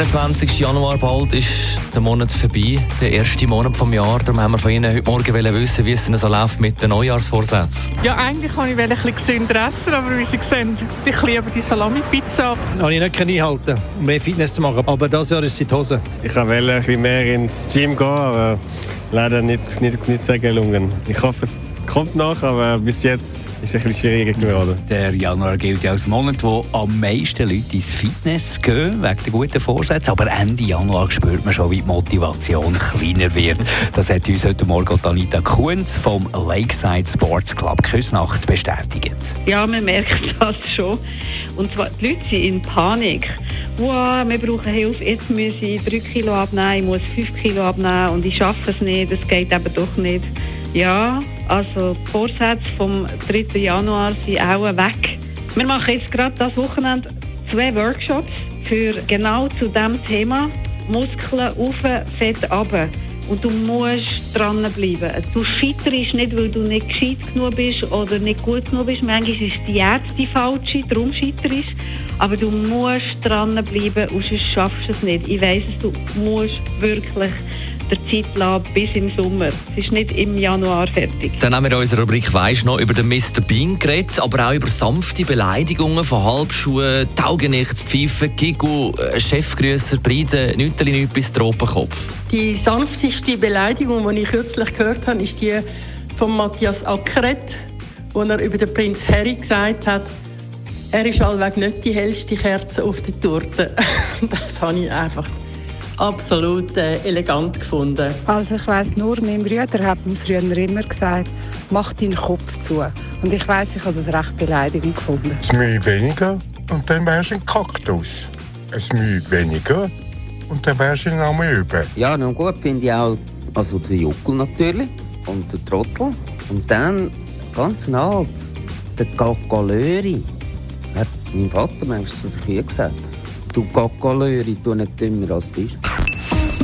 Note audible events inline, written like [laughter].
der 27. Januar, bald ist der Monat vorbei, der erste Monat vom Jahr. Darum haben wir von Ihnen heute Morgen wissen, wie es denn so läuft mit den Neujahrsvorsätzen. Ja, eigentlich kann ich ein bisschen gesünder essen, aber wie Sie sehen, ich liebe die Salami-Pizza. Habe ich nicht einhalten um mehr Fitness zu machen. Aber das Jahr ist es die Hose. Ich wollte ein bisschen mehr ins Gym gehen, aber leider nicht, nicht, nicht sehr gelungen. Ich hoffe, es kommt noch, aber bis jetzt ist es ein bisschen schwieriger geworden. Der Januar gilt ja als Monat, wo am meisten Leute ins Fitness gehen, wegen der guten Vorsätze. Aber Ende Januar spürt man schon, wie die Motivation kleiner wird. Das hat uns heute Morgen Anita Kunz vom Lakeside Sports Club Küsnacht bestätigt. Ja, man merkt das schon. Und zwar, die Leute sind in Panik wow, wir brauchen Hilfe, jetzt muss ich drei Kilo abnehmen, ich muss fünf Kilo abnehmen und ich schaffe es nicht, es geht eben doch nicht. Ja, also die Vorsätze vom 3. Januar sind auch weg. Wir machen jetzt gerade das Wochenende zwei Workshops für genau zu diesem Thema. Muskeln auf, Fett runter. Und du musst dranbleiben. Du scheiterst nicht, weil du nicht gescheit genug bist oder nicht gut genug bist. Manchmal ist die Diät die falsche, darum scheiterst Aber du musst dranbleiben sonst schaffst du es nicht. Ich weiss es, du musst wirklich der Zeit lassen bis im Sommer. Es ist nicht im Januar fertig. Dann haben wir in unserer Rubrik «Weisst noch» über den Mr. Bean geredet, aber auch über sanfte Beleidigungen von Halbschuhen, Taugenichtspfeifen, Gigu, äh, Chefgrüßer, Breiden, Nütterli, nicht bis Tropenkopf. Die sanfteste Beleidigung, die ich kürzlich gehört habe, ist die von Matthias Ackeret, wo er über den Prinz Harry gesagt hat, er ist allweg nicht die hellste Kerze auf der Torte. [laughs] das habe ich einfach absolut äh, elegant gefunden. Also ich weiß nur, mein Bruder hat mir früher immer gesagt, mach deinen Kopf zu. Und ich weiß, ich habe das recht beleidigend gefunden. Ein Mühe weniger und dann wärst du ein Kaktus. Ein Mühe weniger und dann wärst du ein Amöbe. Ja, nun gut, finde ich auch also der Juckel natürlich und der Trottel. Und dann ganz nah der Gagalöri. Hat mein Vater manchmal zu der Kühe gesagt. Du Gagalöri, du nicht dümmer als bist.